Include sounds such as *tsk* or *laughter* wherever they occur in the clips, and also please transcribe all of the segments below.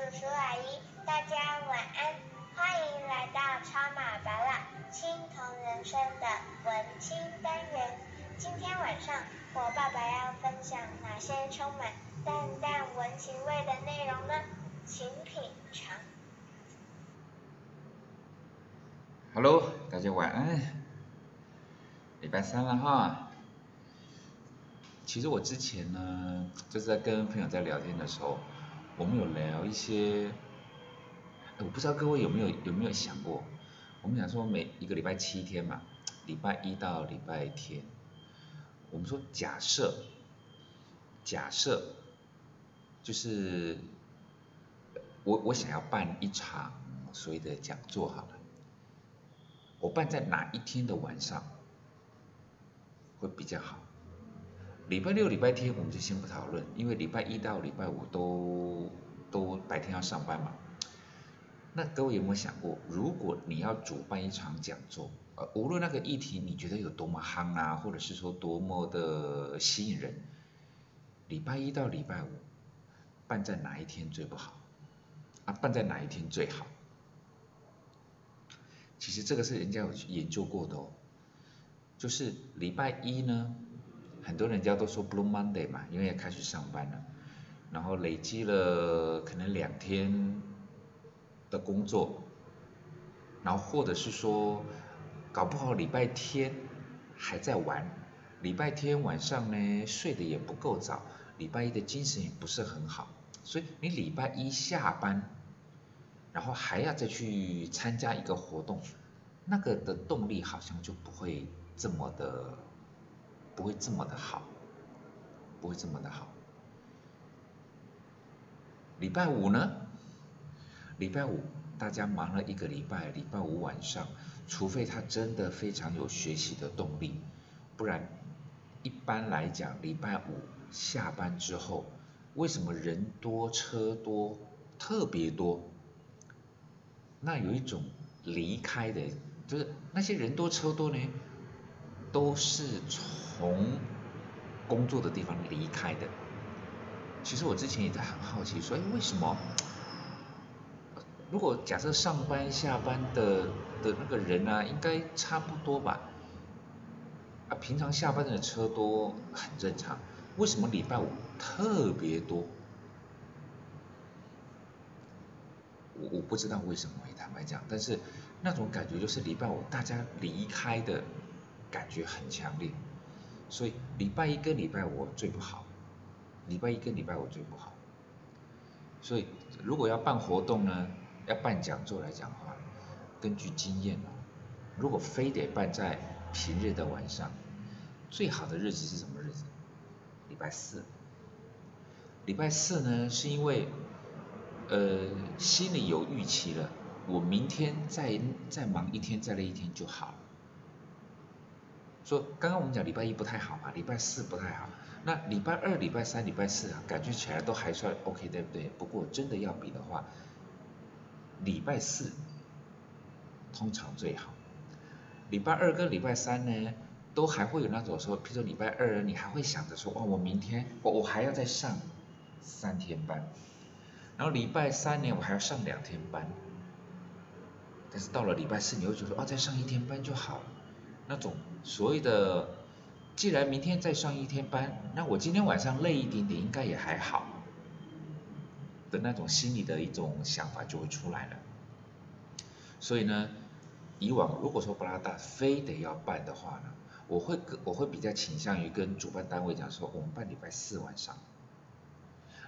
叔叔阿姨，大家晚安，欢迎来到超马巴拉青铜人生的文青单元。今天晚上我爸爸要分享哪些充满淡淡文情味的内容呢？请品尝。Hello，大家晚安。礼拜三了哈。其实我之前呢，就是在跟朋友在聊天的时候，我们有聊一些，我不知道各位有没有有没有想过，我们想说每一个礼拜七天嘛，礼拜一到礼拜天，我们说假设，假设，就是我我想要办一场所谓的讲座好了，我办在哪一天的晚上会比较好？礼拜六、礼拜天我们就先不讨论，因为礼拜一到礼拜五都都白天要上班嘛。那各位有没有想过，如果你要主办一场讲座，呃，无论那个议题你觉得有多么夯啊，或者是说多么的吸引人，礼拜一到礼拜五办在哪一天最不好？啊，办在哪一天最好？其实这个是人家有研究过的哦，就是礼拜一呢。很多人家都说 Blue Monday 嘛，因为要开始上班了，然后累积了可能两天的工作，然后或者是说搞不好礼拜天还在玩，礼拜天晚上呢睡得也不够早，礼拜一的精神也不是很好，所以你礼拜一下班，然后还要再去参加一个活动，那个的动力好像就不会这么的。不会这么的好，不会这么的好。礼拜五呢？礼拜五大家忙了一个礼拜，礼拜五晚上，除非他真的非常有学习的动力，不然一般来讲，礼拜五下班之后，为什么人多车多特别多？那有一种离开的，就是那些人多车多呢，都是从。工作的地方离开的，其实我之前也在很好奇，说，哎，为什么？如果假设上班下班的的那个人啊，应该差不多吧？啊，平常下班的车多很正常，为什么礼拜五特别多？我我不知道为什么会，坦白讲，但是那种感觉就是礼拜五大家离开的感觉很强烈。所以礼拜一跟礼拜五最不好，礼拜一跟礼拜五最不好。所以如果要办活动呢，要办讲座来讲话，根据经验哦，如果非得办在平日的晚上，最好的日子是什么日子？礼拜四。礼拜四呢，是因为呃心里有预期了，我明天再再忙一天，再累一天就好了。说刚刚我们讲礼拜一不太好嘛，礼拜四不太好，那礼拜二、礼拜三、礼拜四啊，感觉起来都还算 OK，对不对？不过真的要比的话，礼拜四通常最好，礼拜二跟礼拜三呢，都还会有那种说，譬如说礼拜二你还会想着说，哇，我明天我我还要再上三天班，然后礼拜三呢，我还要上两天班，但是到了礼拜四，你会觉得，哦，再上一天班就好了。那种所谓的，既然明天再上一天班，那我今天晚上累一点点应该也还好，的那种心理的一种想法就会出来了。所以呢，以往如果说布拉达非得要办的话呢，我会我会比较倾向于跟主办单位讲说，我们办礼拜四晚上，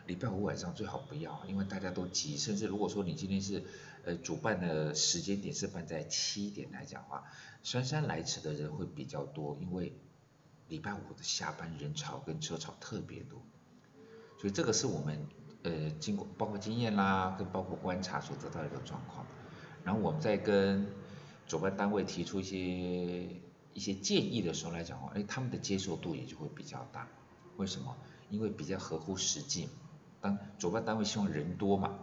礼拜五晚上最好不要，因为大家都急，甚至如果说你今天是。呃，主办的时间点是办在七点来讲话，姗姗来迟的人会比较多，因为礼拜五的下班人潮跟车潮特别多，所以这个是我们呃经过包括经验啦，跟包括观察所得到的一个状况。然后我们在跟主办单位提出一些一些建议的时候来讲话，哎，他们的接受度也就会比较大。为什么？因为比较合乎实际。当主办单位希望人多嘛。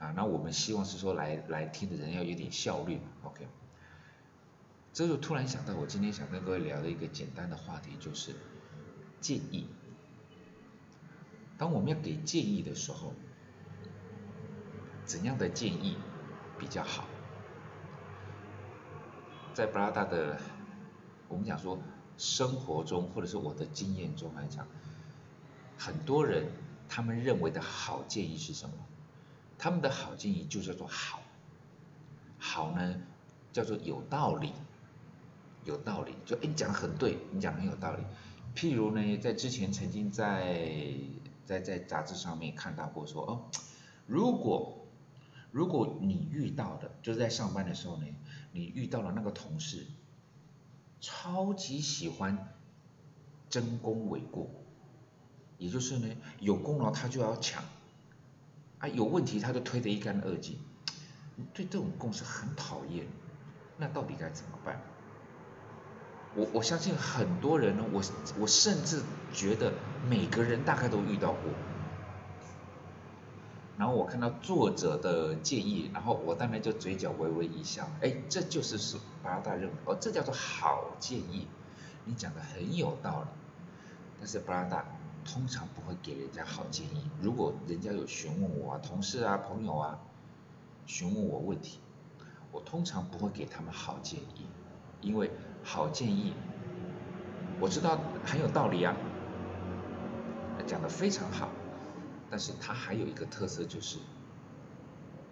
啊，那我们希望是说来来听的人要有点效率，OK？这就突然想到，我今天想跟各位聊的一个简单的话题就是建议。当我们要给建议的时候，怎样的建议比较好？在布拉达的，我们讲说生活中或者是我的经验中来讲，很多人他们认为的好建议是什么？他们的好建议就叫做好，好呢叫做有道理，有道理，就哎你讲的很对，你讲的很有道理。譬如呢，在之前曾经在在在杂志上面看到过说哦，如果如果你遇到的就是在上班的时候呢，你遇到了那个同事，超级喜欢争功诿过，也就是呢有功劳他就要抢。啊，有问题他就推得一干二净，对这种公司很讨厌，那到底该怎么办？我我相信很多人呢，我我甚至觉得每个人大概都遇到过。然后我看到作者的建议，然后我当然就嘴角微微一笑，哎，这就是是巴拉达认为，哦，这叫做好建议，你讲的很有道理，但是巴拉达。通常不会给人家好建议。如果人家有询问我啊，同事啊、朋友啊，询问我问题，我通常不会给他们好建议，因为好建议我知道很有道理啊，讲的非常好，但是它还有一个特色就是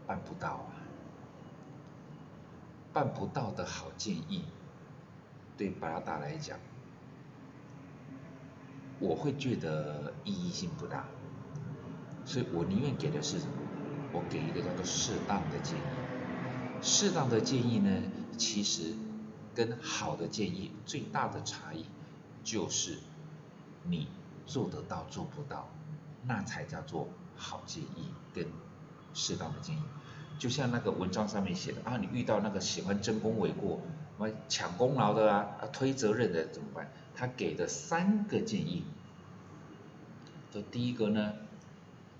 办不到啊，办不到的好建议，对巴拉达来讲。我会觉得意义性不大，所以我宁愿给的是，我给一个叫做适当的建议。适当的建议呢，其实跟好的建议最大的差异就是你做得到做不到，那才叫做好建议跟适当的建议。就像那个文章上面写的啊，你遇到那个喜欢争功诿过、什么抢功劳的啊、推责任的怎么办？他给的三个建议，的第一个呢，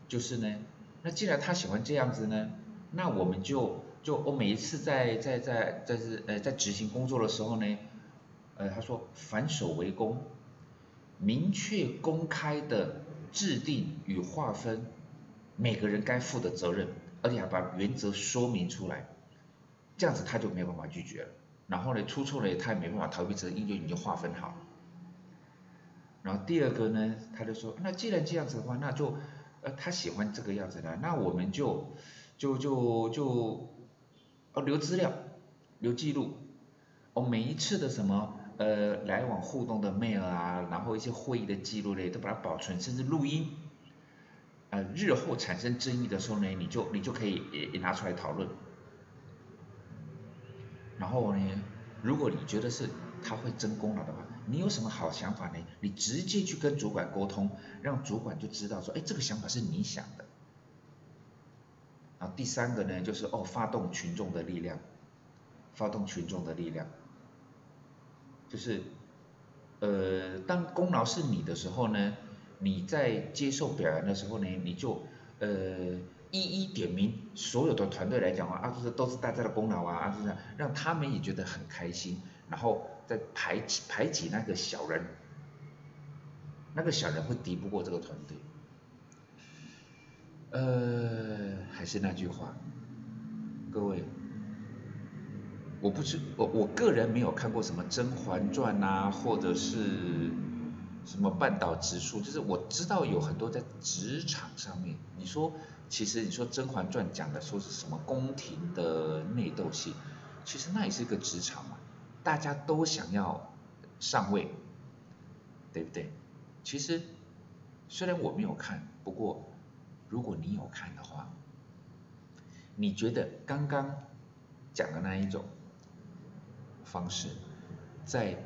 就是呢，那既然他喜欢这样子呢，那我们就就我每一次在在在在是呃在执行工作的时候呢，呃他说反守为攻，明确公开的制定与划分每个人该负的责任，而且还把原则说明出来，这样子他就没有办法拒绝了，然后呢出错了他也没办法逃避责任，因为你就划分好。然后第二个呢，他就说，那既然这样子的话，那就，呃，他喜欢这个样子的，那我们就，就就就，哦，留资料，留记录，哦，每一次的什么，呃，来往互动的 mail 啊，然后一些会议的记录嘞都把它保存，甚至录音，呃，日后产生争议的时候呢，你就你就可以也也拿出来讨论。然后呢，如果你觉得是他会争功劳的话，你有什么好想法呢？你直接去跟主管沟通，让主管就知道说，哎，这个想法是你想的。然后第三个呢，就是哦，发动群众的力量，发动群众的力量，就是呃，当功劳是你的时候呢，你在接受表扬的时候呢，你就呃一一点名所有的团队来讲话啊，这是都是大家的功劳啊，啊，就是让他们也觉得很开心，然后。在排挤排挤那个小人，那个小人会敌不过这个团队。呃，还是那句话，各位，我不知我我个人没有看过什么《甄嬛传》呐，或者是什么半岛直树，就是我知道有很多在职场上面，你说其实你说《甄嬛传》讲的说是什么宫廷的内斗戏，其实那也是一个职场嘛。大家都想要上位，对不对？其实虽然我没有看，不过如果你有看的话，你觉得刚刚讲的那一种方式，在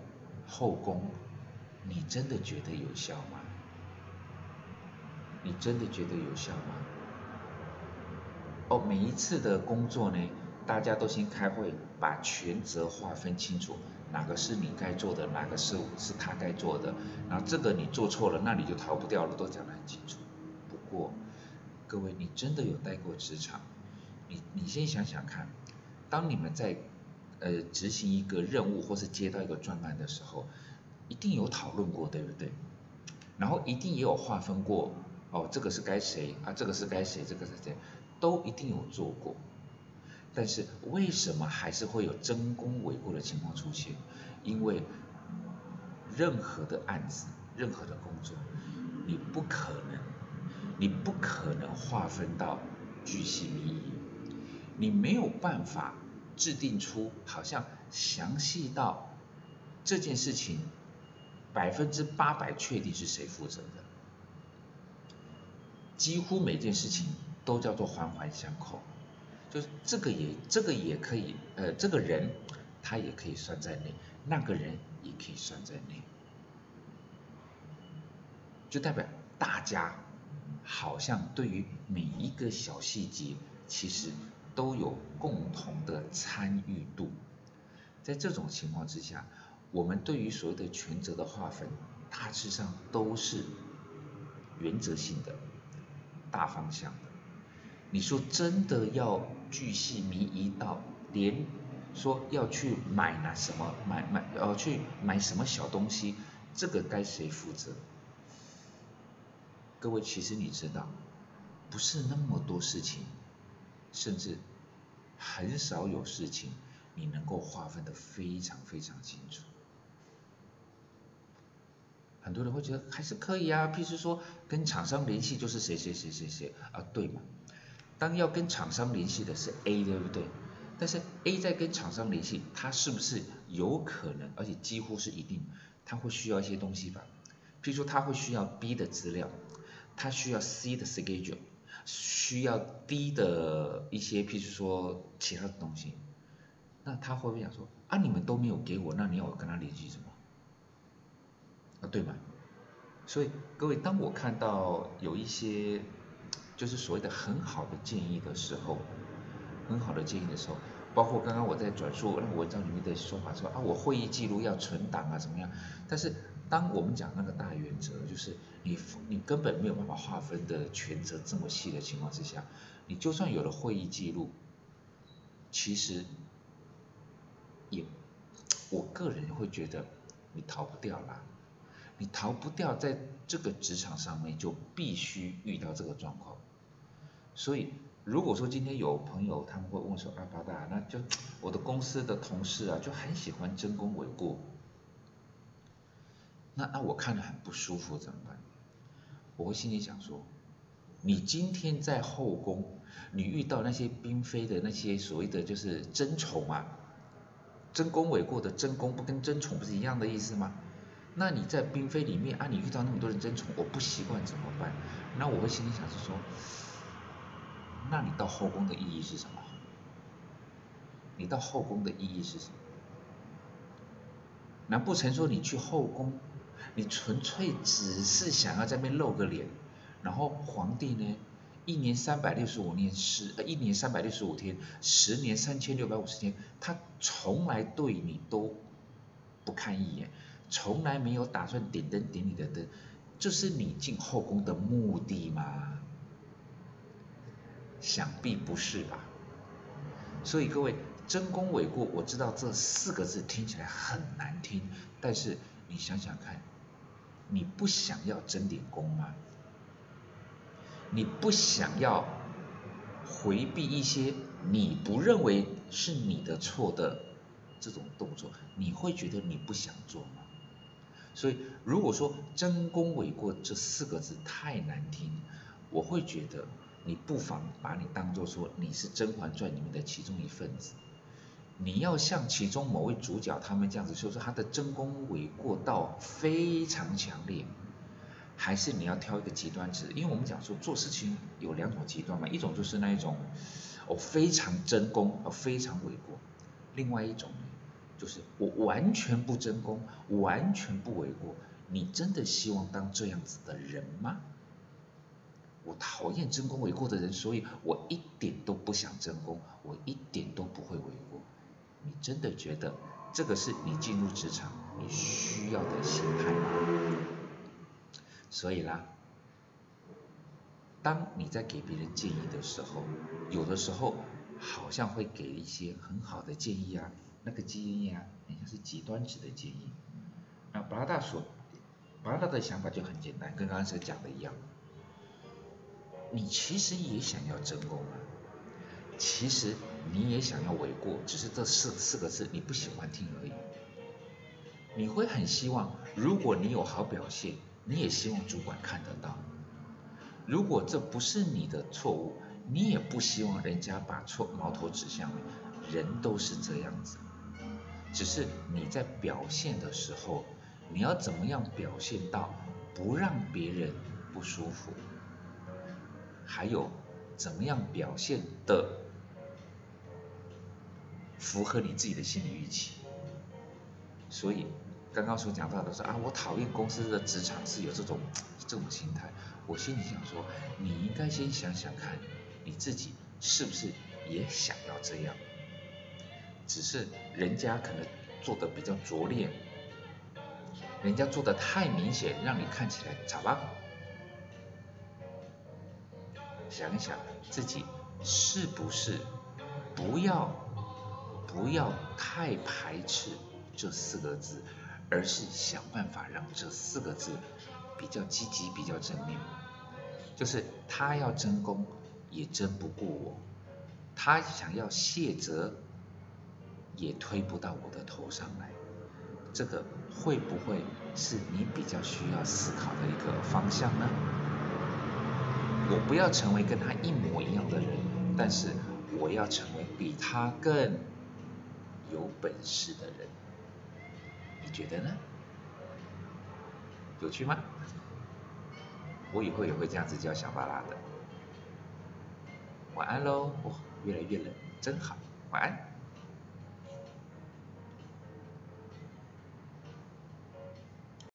后宫，你真的觉得有效吗？你真的觉得有效吗？哦，每一次的工作呢？大家都先开会，把权责划分清楚，哪个是你该做的，哪个是是他该做的，然后这个你做错了，那你就逃不掉了，都讲得很清楚。不过，各位，你真的有待过职场？你你先想想看，当你们在呃执行一个任务或是接到一个专案的时候，一定有讨论过，对不对？然后一定也有划分过，哦，这个是该谁啊？这个是该谁？这个是谁？都一定有做过，但是为什么还是会有争功诿过的情况出现？因为任何的案子，任何的工作，你不可能，你不可能划分到巨细靡遗，你没有办法制定出好像详细到这件事情百分之八百确定是谁负责的。几乎每件事情都叫做环环相扣，就是这个也这个也可以，呃，这个人他也可以算在内，那个人也可以算在内，就代表大家好像对于每一个小细节其实都有共同的参与度，在这种情况之下，我们对于所谓的权责的划分，大致上都是原则性的。大方向的，你说真的要巨细靡遗到连说要去买那什么买买呃去买什么小东西，这个该谁负责？各位其实你知道，不是那么多事情，甚至很少有事情你能够划分的非常非常清楚。很多人会觉得还是可以啊，譬如说跟厂商联系就是谁谁谁谁谁啊，对嘛？当要跟厂商联系的是 A，对不对？但是 A 在跟厂商联系，他是不是有可能，而且几乎是一定，他会需要一些东西吧？譬如说他会需要 B 的资料，他需要 C 的 schedule，需要 D 的一些譬如说其他的东西，那他会不会想说啊，你们都没有给我，那你要我跟他联系什么？啊，对吗？所以各位，当我看到有一些就是所谓的很好的建议的时候，很好的建议的时候，包括刚刚我在转述那个文章里面的说法说啊，我会议记录要存档啊，怎么样？但是当我们讲那个大原则，就是你你根本没有办法划分的权责这么细的情况之下，你就算有了会议记录，其实也我个人会觉得你逃不掉啦。你逃不掉，在这个职场上面就必须遇到这个状况。所以，如果说今天有朋友他们会问说啊，八大，那就我的公司的同事啊，就很喜欢争功诿过，那那我看着很不舒服，怎么办？我会心里想说，你今天在后宫，你遇到那些嫔妃的那些所谓的就是争宠啊，争功诿过的争功不跟争宠不是一样的意思吗？那你在嫔妃里面啊，你遇到那么多人争宠，我不习惯怎么办？那我会心里想是说，那你到后宫的意义是什么？你到后宫的意义是什么？难不成说你去后宫，你纯粹只是想要在那边露个脸，然后皇帝呢，一年三百六十五年十，一年三百六十五天，十年三千六百五十天，他从来对你都不看一眼。从来没有打算点灯点你的灯，这是你进后宫的目的吗？想必不是吧。所以各位，真功伪过，我知道这四个字听起来很难听，但是你想想看，你不想要争点功吗？你不想要回避一些你不认为是你的错的这种动作，你会觉得你不想做吗？所以，如果说“真功伪过”这四个字太难听，我会觉得你不妨把你当做说你是《甄嬛传》里面的其中一份子，你要像其中某位主角他们这样子，说是他的争功诿过到非常强烈，还是你要挑一个极端值？因为我们讲说做事情有两种极端嘛，一种就是那一种哦非常争功哦非常诿过，另外一种。就是我完全不争功，完全不为过。你真的希望当这样子的人吗？我讨厌争功诿过的人，所以我一点都不想争功，我一点都不会为过。你真的觉得这个是你进入职场你需要的心态吗？所以啦，当你在给别人建议的时候，有的时候好像会给一些很好的建议啊。那个建议啊，好像是极端值的建议。那巴拉达说，巴拉达的想法就很简单，跟刚才讲的一样。你其实也想要争功啊，其实你也想要为过，只是这四四个字你不喜欢听而已。你会很希望，如果你有好表现，你也希望主管看得到。如果这不是你的错误，你也不希望人家把错矛头指向你。人都是这样子，只是你在表现的时候，你要怎么样表现到不让别人不舒服？还有怎么样表现的符合你自己的心理预期？所以刚刚所讲到的是啊，我讨厌公司的职场是有这种 *tsk* 这种心态。我心里想说，你应该先想想看，你自己是不是也想要这样？只是人家可能做的比较拙劣，人家做的太明显，让你看起来 *tsk* 咋办。想一想自己是不是不要不要太排斥这四个字，而是想办法让这四个字比较积极、比较正面。就是他要争功也争不过我，他想要卸责也推不到我的头上来。这个会不会是你比较需要思考的一个方向呢？我不要成为跟他一模一样的人，但是我要成为比他更有本事的人。你觉得呢？有趣吗？我以后也会这样子叫小巴拉的。晚安喽！哇，越来越冷，真好。晚安。